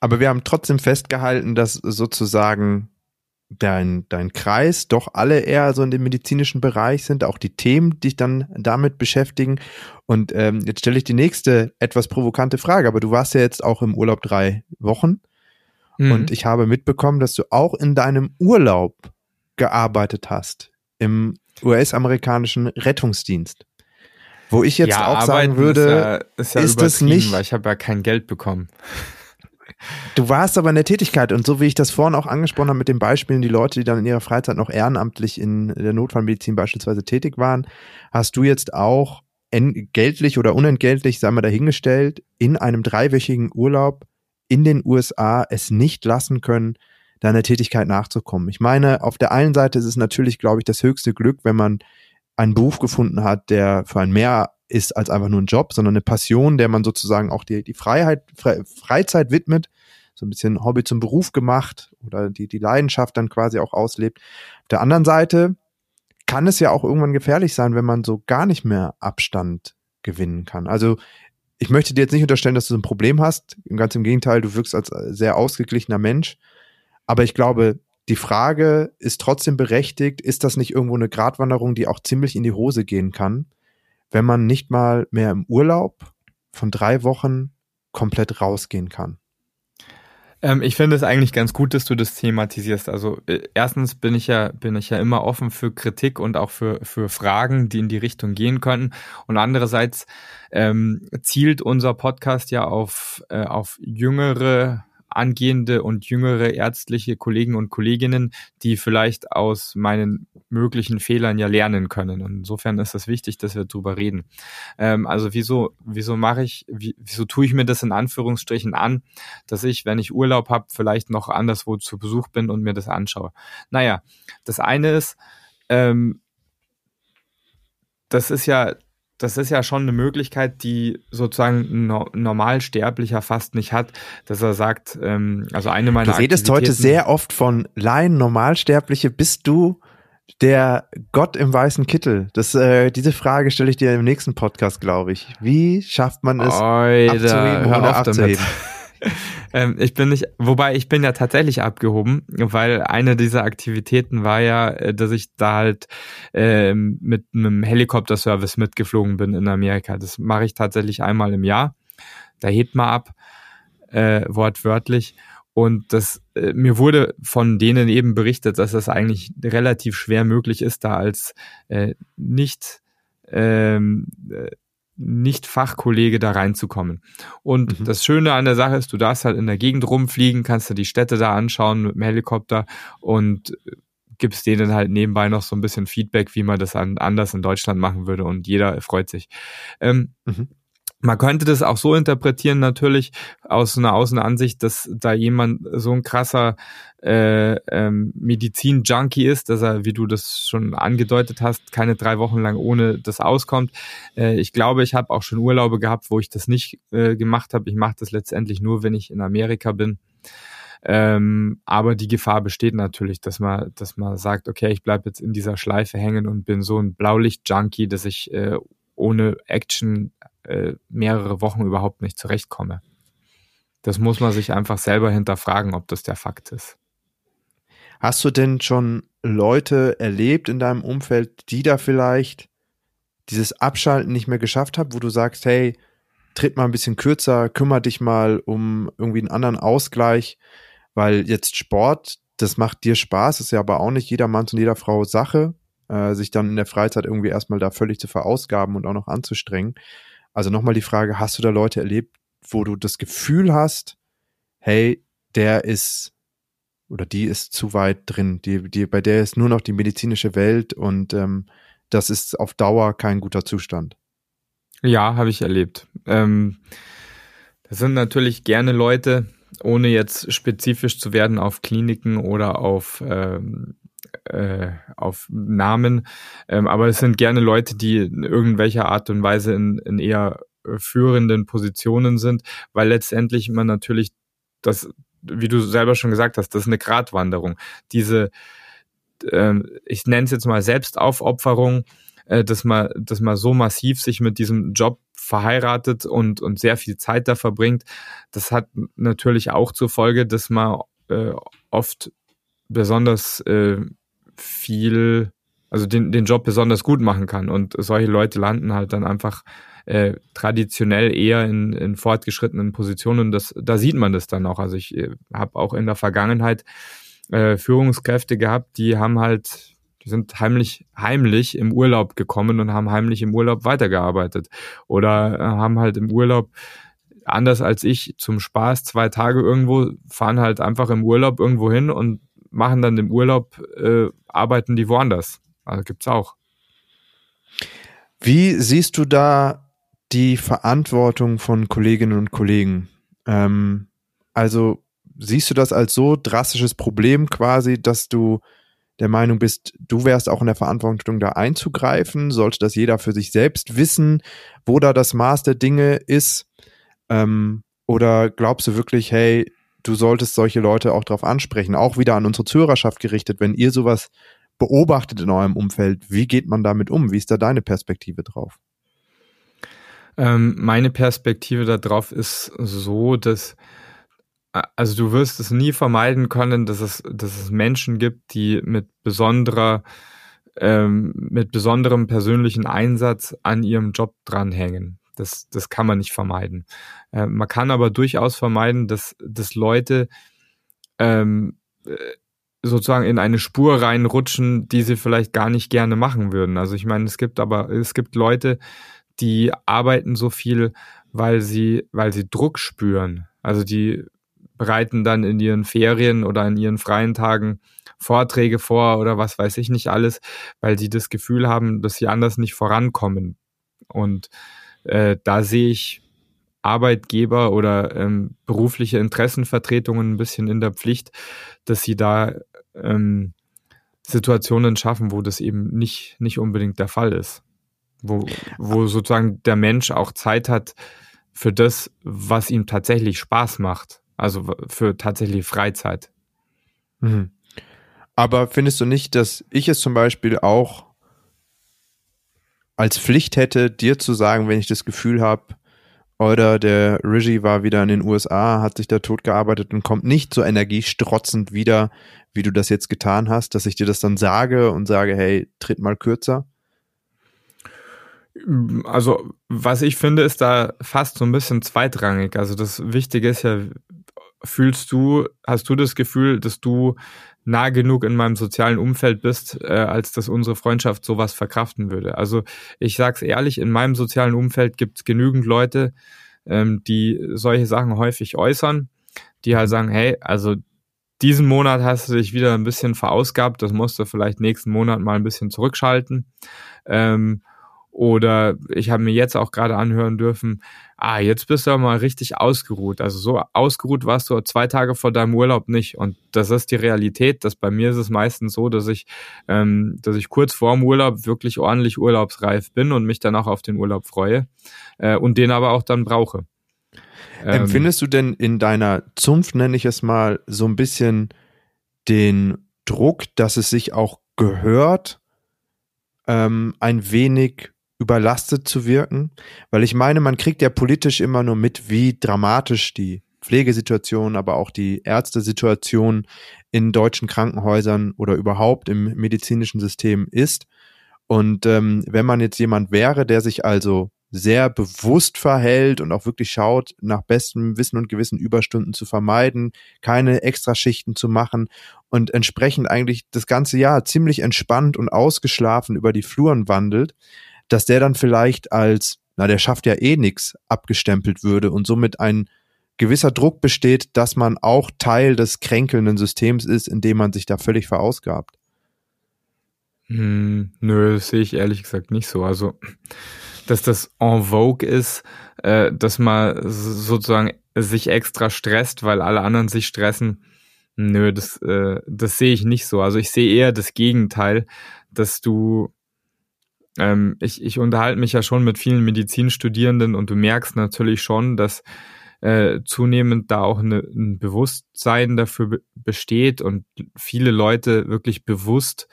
Aber wir haben trotzdem festgehalten, dass sozusagen dein, dein Kreis doch alle eher so in dem medizinischen Bereich sind, auch die Themen, die dich dann damit beschäftigen. Und ähm, jetzt stelle ich die nächste etwas provokante Frage, aber du warst ja jetzt auch im Urlaub drei Wochen mhm. und ich habe mitbekommen, dass du auch in deinem Urlaub gearbeitet hast im US-amerikanischen Rettungsdienst. Wo ich jetzt ja, auch sagen würde, ist ja, ist ja ist es nicht, weil ich habe ja kein Geld bekommen. Du warst aber in der Tätigkeit und so wie ich das vorhin auch angesprochen habe mit den Beispielen, die Leute, die dann in ihrer Freizeit noch ehrenamtlich in der Notfallmedizin beispielsweise tätig waren, hast du jetzt auch entgeltlich oder unentgeltlich, sagen wir dahingestellt, in einem dreiwöchigen Urlaub in den USA es nicht lassen können, deiner Tätigkeit nachzukommen. Ich meine, auf der einen Seite ist es natürlich, glaube ich, das höchste Glück, wenn man einen Beruf gefunden hat, der für ein mehr ist als einfach nur ein Job, sondern eine Passion, der man sozusagen auch die, die Freiheit, Fre Freizeit widmet, so ein bisschen Hobby zum Beruf gemacht oder die, die Leidenschaft dann quasi auch auslebt. Auf der anderen Seite kann es ja auch irgendwann gefährlich sein, wenn man so gar nicht mehr Abstand gewinnen kann. Also ich möchte dir jetzt nicht unterstellen, dass du ein Problem hast. Ganz im Gegenteil, du wirkst als sehr ausgeglichener Mensch. Aber ich glaube, die Frage ist trotzdem berechtigt, ist das nicht irgendwo eine Gratwanderung, die auch ziemlich in die Hose gehen kann? wenn man nicht mal mehr im Urlaub von drei Wochen komplett rausgehen kann? Ähm, ich finde es eigentlich ganz gut, dass du das thematisierst. Also äh, erstens bin ich ja bin ich ja immer offen für Kritik und auch für für Fragen, die in die Richtung gehen könnten. Und andererseits ähm, zielt unser Podcast ja auf äh, auf jüngere angehende und jüngere ärztliche Kollegen und Kolleginnen, die vielleicht aus meinen möglichen Fehlern ja lernen können. Und insofern ist es wichtig, dass wir drüber reden. Ähm, also wieso, wieso mache ich, wie, wieso tue ich mir das in Anführungsstrichen an, dass ich, wenn ich Urlaub habe, vielleicht noch anderswo zu Besuch bin und mir das anschaue? Naja, das eine ist, ähm, das ist ja das ist ja schon eine Möglichkeit, die sozusagen ein Normalsterblicher fast nicht hat, dass er sagt, ähm, also eine meiner Du redest heute sehr oft von Laien, Normalsterbliche. Bist du der Gott im weißen Kittel? Das, äh, diese Frage stelle ich dir im nächsten Podcast, glaube ich. Wie schafft man es, Oida, abzuheben oder abzuheben? <laughs> <laughs> Ähm, ich bin nicht, wobei ich bin ja tatsächlich abgehoben, weil eine dieser Aktivitäten war ja, äh, dass ich da halt äh, mit einem Helikopterservice mitgeflogen bin in Amerika. Das mache ich tatsächlich einmal im Jahr. Da hebt man ab, äh, wortwörtlich. Und das, äh, mir wurde von denen eben berichtet, dass das eigentlich relativ schwer möglich ist, da als äh, nicht ähm, äh, nicht-Fachkollege da reinzukommen. Und mhm. das Schöne an der Sache ist, du darfst halt in der Gegend rumfliegen, kannst dir die Städte da anschauen mit dem Helikopter und äh, gibst denen halt nebenbei noch so ein bisschen Feedback, wie man das an, anders in Deutschland machen würde und jeder freut sich. Ähm, mhm. Man könnte das auch so interpretieren, natürlich aus einer Außenansicht, dass da jemand so ein krasser äh, ähm, Medizin-Junkie ist, dass er, wie du das schon angedeutet hast, keine drei Wochen lang ohne das auskommt. Äh, ich glaube, ich habe auch schon Urlaube gehabt, wo ich das nicht äh, gemacht habe. Ich mache das letztendlich nur, wenn ich in Amerika bin. Ähm, aber die Gefahr besteht natürlich, dass man, dass man sagt, okay, ich bleibe jetzt in dieser Schleife hängen und bin so ein Blaulicht-Junkie, dass ich äh, ohne Action äh, mehrere Wochen überhaupt nicht zurechtkomme. Das muss man sich einfach selber hinterfragen, ob das der Fakt ist. Hast du denn schon Leute erlebt in deinem Umfeld, die da vielleicht dieses Abschalten nicht mehr geschafft haben, wo du sagst, hey, tritt mal ein bisschen kürzer, kümmere dich mal um irgendwie einen anderen Ausgleich, weil jetzt Sport, das macht dir Spaß, ist ja aber auch nicht jedermanns und jeder Frau Sache, äh, sich dann in der Freizeit irgendwie erstmal da völlig zu verausgaben und auch noch anzustrengen. Also nochmal die Frage, hast du da Leute erlebt, wo du das Gefühl hast, hey, der ist oder die ist zu weit drin, die, die, bei der ist nur noch die medizinische Welt und ähm, das ist auf Dauer kein guter Zustand. Ja, habe ich erlebt. Ähm, das sind natürlich gerne Leute, ohne jetzt spezifisch zu werden auf Kliniken oder auf, ähm, äh, auf Namen, ähm, aber es sind gerne Leute, die in irgendwelcher Art und Weise in, in eher führenden Positionen sind, weil letztendlich man natürlich das, wie du selber schon gesagt hast, das ist eine Gratwanderung. Diese, ähm, ich nenne es jetzt mal Selbstaufopferung, äh, dass man, dass man so massiv sich mit diesem Job verheiratet und, und sehr viel Zeit da verbringt. Das hat natürlich auch zur Folge, dass man äh, oft besonders äh, viel, also den, den Job besonders gut machen kann. Und solche Leute landen halt dann einfach äh, traditionell eher in, in fortgeschrittenen Positionen. Das, da sieht man das dann auch. Also ich äh, habe auch in der Vergangenheit äh, Führungskräfte gehabt, die haben halt die sind heimlich, heimlich im Urlaub gekommen und haben heimlich im Urlaub weitergearbeitet. Oder äh, haben halt im Urlaub, anders als ich, zum Spaß zwei Tage irgendwo, fahren halt einfach im Urlaub irgendwo hin und machen dann im Urlaub, äh, arbeiten die woanders. Also gibt's auch. Wie siehst du da die Verantwortung von Kolleginnen und Kollegen? Ähm, also siehst du das als so drastisches Problem quasi, dass du der Meinung bist, du wärst auch in der Verantwortung, da einzugreifen? Sollte das jeder für sich selbst wissen, wo da das Maß der Dinge ist? Ähm, oder glaubst du wirklich, hey, du solltest solche Leute auch darauf ansprechen, auch wieder an unsere Zuhörerschaft gerichtet, wenn ihr sowas beobachtet in eurem Umfeld, wie geht man damit um? Wie ist da deine Perspektive drauf? Ähm, meine Perspektive darauf ist so, dass also du wirst es nie vermeiden können, dass es, dass es Menschen gibt, die mit besonderer, ähm, mit besonderem persönlichen Einsatz an ihrem Job dranhängen. Das, das kann man nicht vermeiden. Äh, man kann aber durchaus vermeiden, dass, dass Leute ähm, äh, sozusagen in eine Spur reinrutschen, die sie vielleicht gar nicht gerne machen würden. Also ich meine, es gibt aber, es gibt Leute, die arbeiten so viel, weil sie, weil sie Druck spüren. Also die bereiten dann in ihren Ferien oder in ihren freien Tagen Vorträge vor oder was weiß ich nicht alles, weil sie das Gefühl haben, dass sie anders nicht vorankommen. Und äh, da sehe ich Arbeitgeber oder ähm, berufliche Interessenvertretungen ein bisschen in der Pflicht, dass sie da ähm, Situationen schaffen, wo das eben nicht, nicht unbedingt der Fall ist. Wo, wo sozusagen der Mensch auch Zeit hat für das, was ihm tatsächlich Spaß macht also für tatsächlich Freizeit. Mhm. Aber findest du nicht, dass ich es zum Beispiel auch als Pflicht hätte, dir zu sagen, wenn ich das Gefühl habe, oder der Rigi war wieder in den USA, hat sich da tot gearbeitet und kommt nicht so energiestrotzend wieder, wie du das jetzt getan hast, dass ich dir das dann sage und sage, hey, tritt mal kürzer? Also, was ich finde, ist da fast so ein bisschen zweitrangig. Also, das Wichtige ist ja, fühlst du, hast du das Gefühl, dass du nah genug in meinem sozialen Umfeld bist, äh, als dass unsere Freundschaft sowas verkraften würde? Also ich sag's ehrlich, in meinem sozialen Umfeld gibt's genügend Leute, ähm, die solche Sachen häufig äußern, die halt sagen, hey, also diesen Monat hast du dich wieder ein bisschen verausgabt, das musst du vielleicht nächsten Monat mal ein bisschen zurückschalten. Ähm, oder ich habe mir jetzt auch gerade anhören dürfen, ah, jetzt bist du mal richtig ausgeruht. Also so ausgeruht warst du zwei Tage vor deinem Urlaub nicht. Und das ist die Realität. Dass bei mir ist es meistens so, dass ich, ähm, dass ich kurz vorm Urlaub wirklich ordentlich urlaubsreif bin und mich dann auch auf den Urlaub freue äh, und den aber auch dann brauche. Ähm, Empfindest du denn in deiner Zunft, nenne ich es mal, so ein bisschen den Druck, dass es sich auch gehört, ähm, ein wenig überlastet zu wirken? Weil ich meine, man kriegt ja politisch immer nur mit, wie dramatisch die Pflegesituation, aber auch die Ärztesituation in deutschen Krankenhäusern oder überhaupt im medizinischen System ist. Und ähm, wenn man jetzt jemand wäre, der sich also sehr bewusst verhält und auch wirklich schaut, nach bestem Wissen und Gewissen Überstunden zu vermeiden, keine Extraschichten zu machen und entsprechend eigentlich das ganze Jahr ziemlich entspannt und ausgeschlafen über die Fluren wandelt, dass der dann vielleicht als, na, der schafft ja eh nix, abgestempelt würde und somit ein gewisser Druck besteht, dass man auch Teil des kränkelnden Systems ist, indem man sich da völlig verausgabt. Hm, nö, sehe ich ehrlich gesagt nicht so. Also, dass das en vogue ist, äh, dass man sozusagen sich extra stresst, weil alle anderen sich stressen. Nö, das, äh, das sehe ich nicht so. Also ich sehe eher das Gegenteil, dass du, ähm, ich, ich unterhalte mich ja schon mit vielen Medizinstudierenden und du merkst natürlich schon, dass äh, zunehmend da auch eine, ein Bewusstsein dafür besteht und viele Leute wirklich bewusst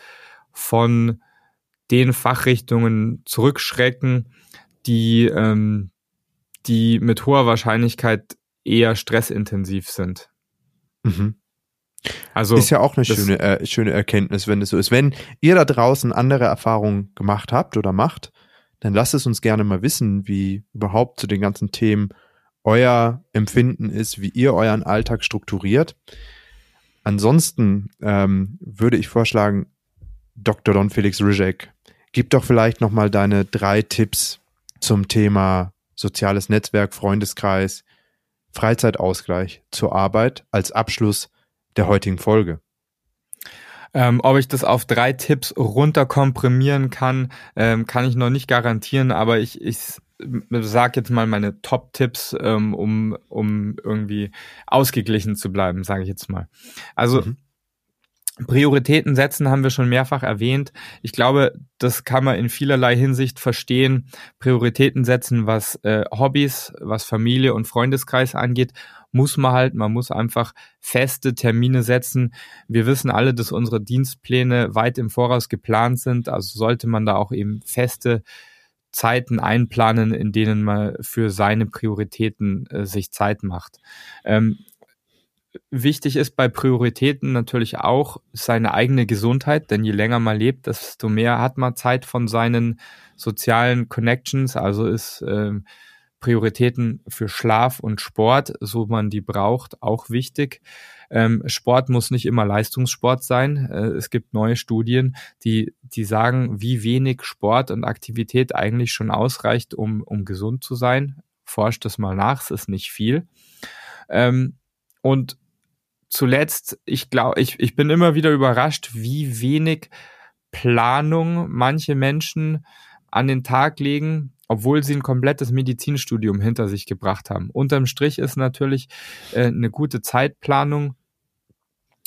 von den Fachrichtungen zurückschrecken, die, ähm, die mit hoher Wahrscheinlichkeit eher stressintensiv sind. Mhm. Also ist ja auch eine schöne, äh, schöne Erkenntnis, wenn es so ist. Wenn ihr da draußen andere Erfahrungen gemacht habt oder macht, dann lasst es uns gerne mal wissen, wie überhaupt zu den ganzen Themen euer Empfinden ist, wie ihr euren Alltag strukturiert. Ansonsten ähm, würde ich vorschlagen, Dr. Don Felix Rizek, gib doch vielleicht nochmal deine drei Tipps zum Thema soziales Netzwerk, Freundeskreis, Freizeitausgleich zur Arbeit als Abschluss der heutigen Folge. Ähm, ob ich das auf drei Tipps runterkomprimieren kann, ähm, kann ich noch nicht garantieren, aber ich, ich sag jetzt mal meine Top-Tipps, ähm, um, um irgendwie ausgeglichen zu bleiben, sage ich jetzt mal. Also mhm. Prioritäten setzen haben wir schon mehrfach erwähnt. Ich glaube, das kann man in vielerlei Hinsicht verstehen. Prioritäten setzen, was äh, Hobbys, was Familie und Freundeskreis angeht, muss man halt, man muss einfach feste Termine setzen. Wir wissen alle, dass unsere Dienstpläne weit im Voraus geplant sind, also sollte man da auch eben feste Zeiten einplanen, in denen man für seine Prioritäten äh, sich Zeit macht. Ähm, wichtig ist bei Prioritäten natürlich auch seine eigene Gesundheit, denn je länger man lebt, desto mehr hat man Zeit von seinen sozialen Connections, also ist äh, Prioritäten für Schlaf und Sport, so man die braucht, auch wichtig. Ähm, Sport muss nicht immer Leistungssport sein. Äh, es gibt neue Studien, die, die sagen, wie wenig Sport und Aktivität eigentlich schon ausreicht, um, um gesund zu sein. Forscht das mal nach, es ist nicht viel. Ähm, und zuletzt, ich glaube, ich, ich bin immer wieder überrascht, wie wenig Planung manche Menschen an den Tag legen, obwohl sie ein komplettes Medizinstudium hinter sich gebracht haben. Unterm Strich ist natürlich äh, eine gute Zeitplanung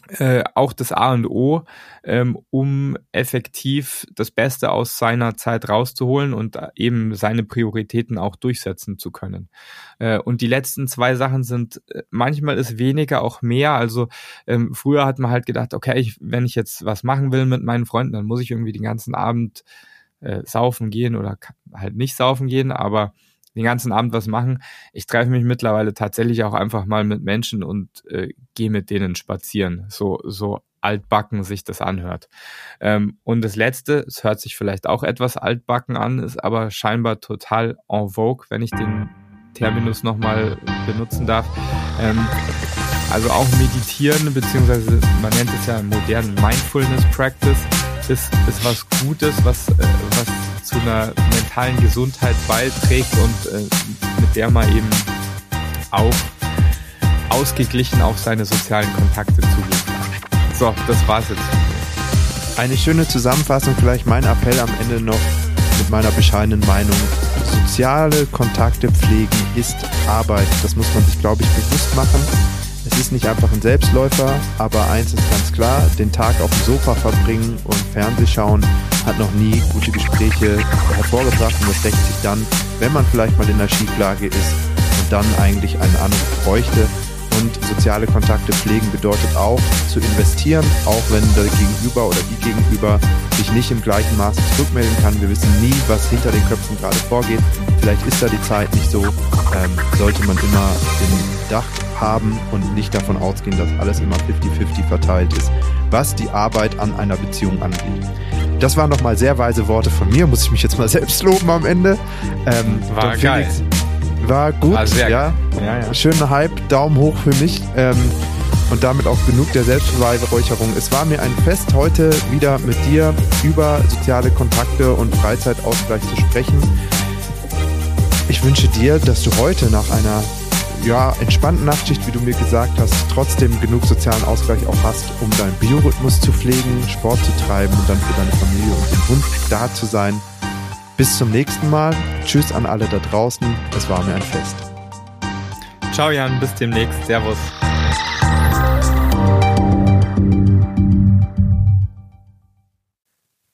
äh, auch das A und O, ähm, um effektiv das Beste aus seiner Zeit rauszuholen und eben seine Prioritäten auch durchsetzen zu können. Äh, und die letzten zwei Sachen sind, äh, manchmal ist weniger auch mehr. Also ähm, früher hat man halt gedacht, okay, ich, wenn ich jetzt was machen will mit meinen Freunden, dann muss ich irgendwie den ganzen Abend äh, saufen gehen oder halt nicht saufen gehen, aber den ganzen Abend was machen. Ich treffe mich mittlerweile tatsächlich auch einfach mal mit Menschen und äh, gehe mit denen spazieren. So, so altbacken sich das anhört. Ähm, und das letzte, es hört sich vielleicht auch etwas altbacken an, ist aber scheinbar total en vogue, wenn ich den Terminus nochmal benutzen darf. Ähm, also auch meditieren, beziehungsweise man nennt es ja modernen Mindfulness Practice, ist, ist was Gutes, was, äh, was zu einer mentalen Gesundheit beiträgt und äh, mit der man eben auch ausgeglichen auf seine sozialen Kontakte kann. So, das war's jetzt. Eine schöne Zusammenfassung, vielleicht mein Appell am Ende noch mit meiner bescheidenen Meinung. Soziale Kontakte pflegen ist Arbeit. Das muss man sich, glaube ich, bewusst machen. Es ist nicht einfach ein Selbstläufer, aber eins ist ganz klar, den Tag auf dem Sofa verbringen und Fernseh schauen hat noch nie gute Gespräche hervorgebracht und das deckt sich dann, wenn man vielleicht mal in der Schieflage ist dann eigentlich einen Anruf bräuchte. Und soziale Kontakte pflegen bedeutet auch zu investieren, auch wenn der Gegenüber oder die Gegenüber sich nicht im gleichen Maße zurückmelden kann. Wir wissen nie, was hinter den Köpfen gerade vorgeht. Vielleicht ist da die Zeit nicht so. Ähm, sollte man immer den Dach haben und nicht davon ausgehen, dass alles immer 50-50 verteilt ist, was die Arbeit an einer Beziehung angeht. Das waren nochmal sehr weise Worte von mir, muss ich mich jetzt mal <laughs> selbst loben am Ende. Ähm, war geil. War gut, war ja. Ja, ja. Schöner Hype, Daumen hoch für mich. Ähm, und damit auch genug der Selbstbeweihräucherung. Es war mir ein Fest, heute wieder mit dir über soziale Kontakte und Freizeitausgleich zu sprechen. Ich wünsche dir, dass du heute nach einer ja, entspannten Nachtschicht, wie du mir gesagt hast, trotzdem genug sozialen Ausgleich auch hast, um deinen Biorhythmus zu pflegen, Sport zu treiben und dann für deine Familie und den Hund da zu sein. Bis zum nächsten Mal. Tschüss an alle da draußen. Es war mir ein Fest. Ciao Jan, bis demnächst. Servus.